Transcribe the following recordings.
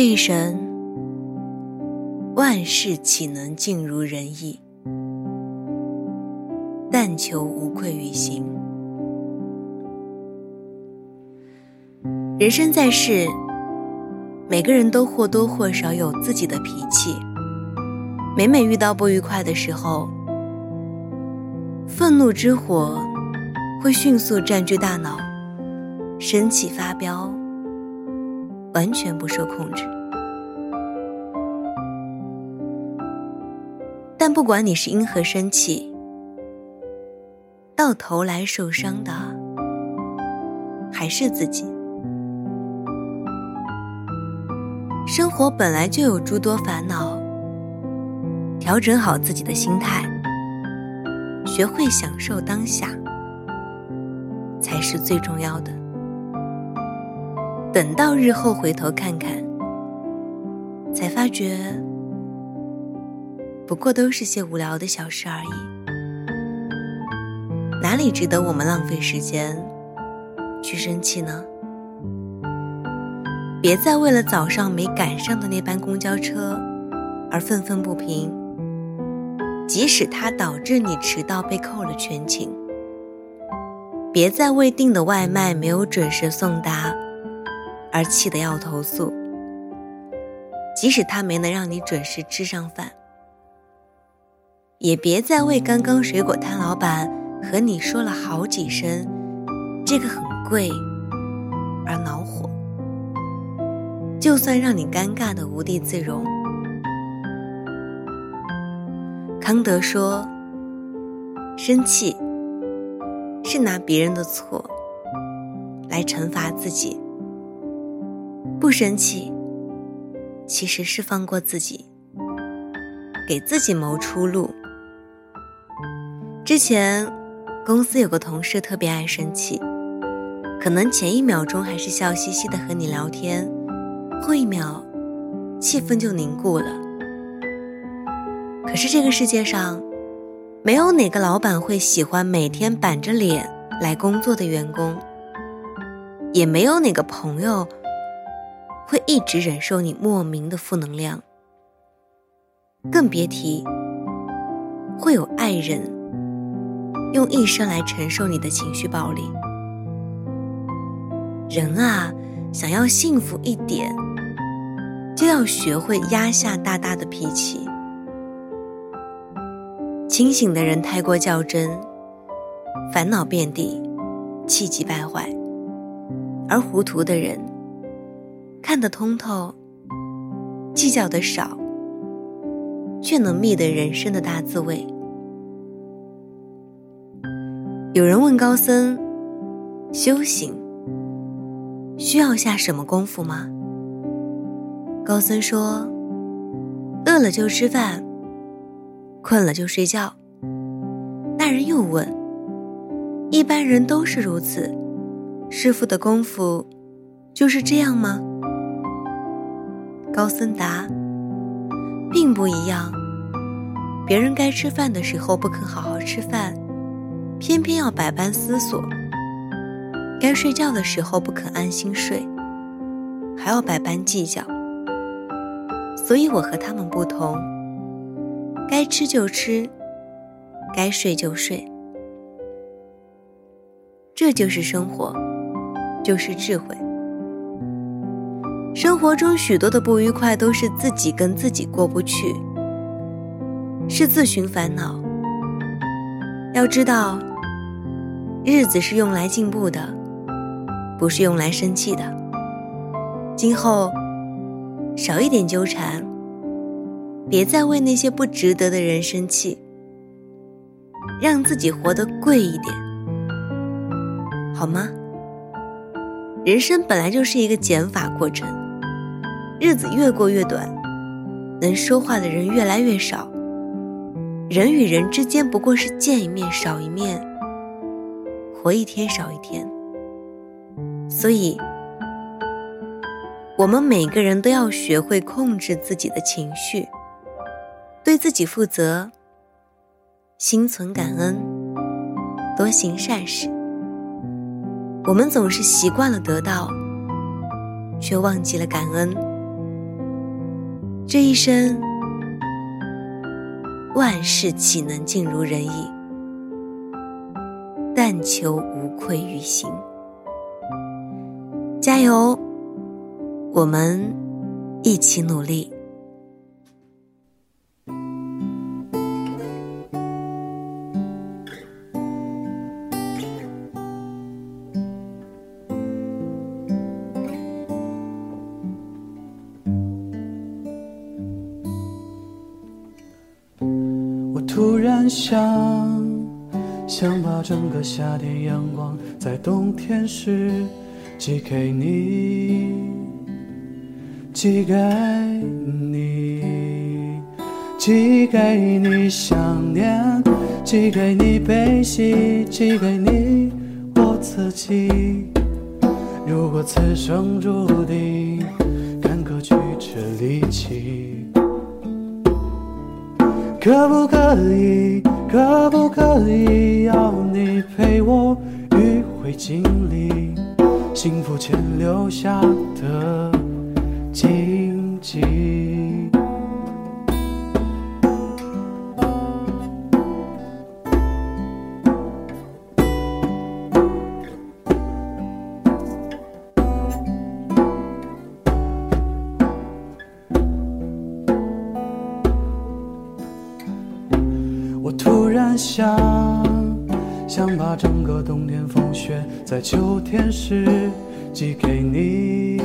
这一生，万事岂能尽如人意？但求无愧于心。人生在世，每个人都或多或少有自己的脾气。每每遇到不愉快的时候，愤怒之火会迅速占据大脑，生气发飙，完全不受控制。但不管你是因何生气，到头来受伤的还是自己。生活本来就有诸多烦恼，调整好自己的心态，学会享受当下，才是最重要的。等到日后回头看看，才发觉，不过都是些无聊的小事而已，哪里值得我们浪费时间去生气呢？别再为了早上没赶上的那班公交车而愤愤不平，即使它导致你迟到被扣了全勤；别再为订的外卖没有准时送达而气得要投诉，即使他没能让你准时吃上饭；也别再为刚刚水果摊老板和你说了好几声“这个很贵”而恼火。就算让你尴尬的无地自容，康德说：“生气是拿别人的错来惩罚自己，不生气其实是放过自己，给自己谋出路。”之前公司有个同事特别爱生气，可能前一秒钟还是笑嘻嘻的和你聊天。后一秒，气氛就凝固了。可是这个世界上，没有哪个老板会喜欢每天板着脸来工作的员工，也没有哪个朋友会一直忍受你莫名的负能量，更别提会有爱人用一生来承受你的情绪暴力。人啊，想要幸福一点。就要学会压下大大的脾气。清醒的人太过较真，烦恼遍地，气急败坏；而糊涂的人看得通透，计较的少，却能觅得人生的大滋味。有人问高僧：“修行需要下什么功夫吗？”高僧说：“饿了就吃饭，困了就睡觉。”那人又问：“一般人都是如此，师傅的功夫就是这样吗？”高森达：“并不一样。别人该吃饭的时候不肯好好吃饭，偏偏要百般思索；该睡觉的时候不肯安心睡，还要百般计较。”所以我和他们不同，该吃就吃，该睡就睡，这就是生活，就是智慧。生活中许多的不愉快都是自己跟自己过不去，是自寻烦恼。要知道，日子是用来进步的，不是用来生气的。今后。少一点纠缠，别再为那些不值得的人生气，让自己活得贵一点，好吗？人生本来就是一个减法过程，日子越过越短，能说话的人越来越少，人与人之间不过是见一面少一面，活一天少一天，所以。我们每个人都要学会控制自己的情绪，对自己负责，心存感恩，多行善事。我们总是习惯了得到，却忘记了感恩，这一生，万事岂能尽如人意？但求无愧于心。加油，我们一起努力。突然想，想把整个夏天阳光在冬天时寄给你，寄给你，寄给你想念，寄给你悲喜，寄给你我自己。如果此生注定坎坷曲折离奇。可不可以，可不可以，要你陪我迂回经历幸福前留下的荆棘？想想把整个冬天风雪在秋天时寄给你，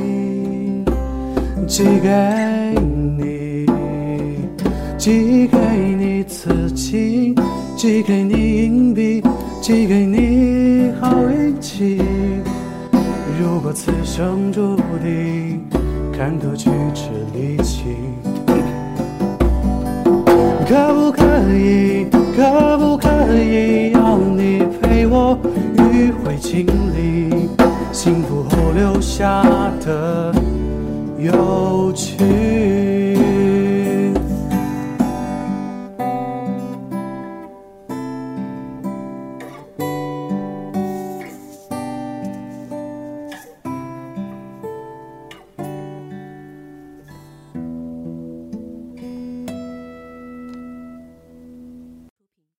寄给你，寄给你此情，寄给你硬币，寄给你好运气。如果此生注定看得曲折离奇，可不可以？经历幸福后留下的有趣？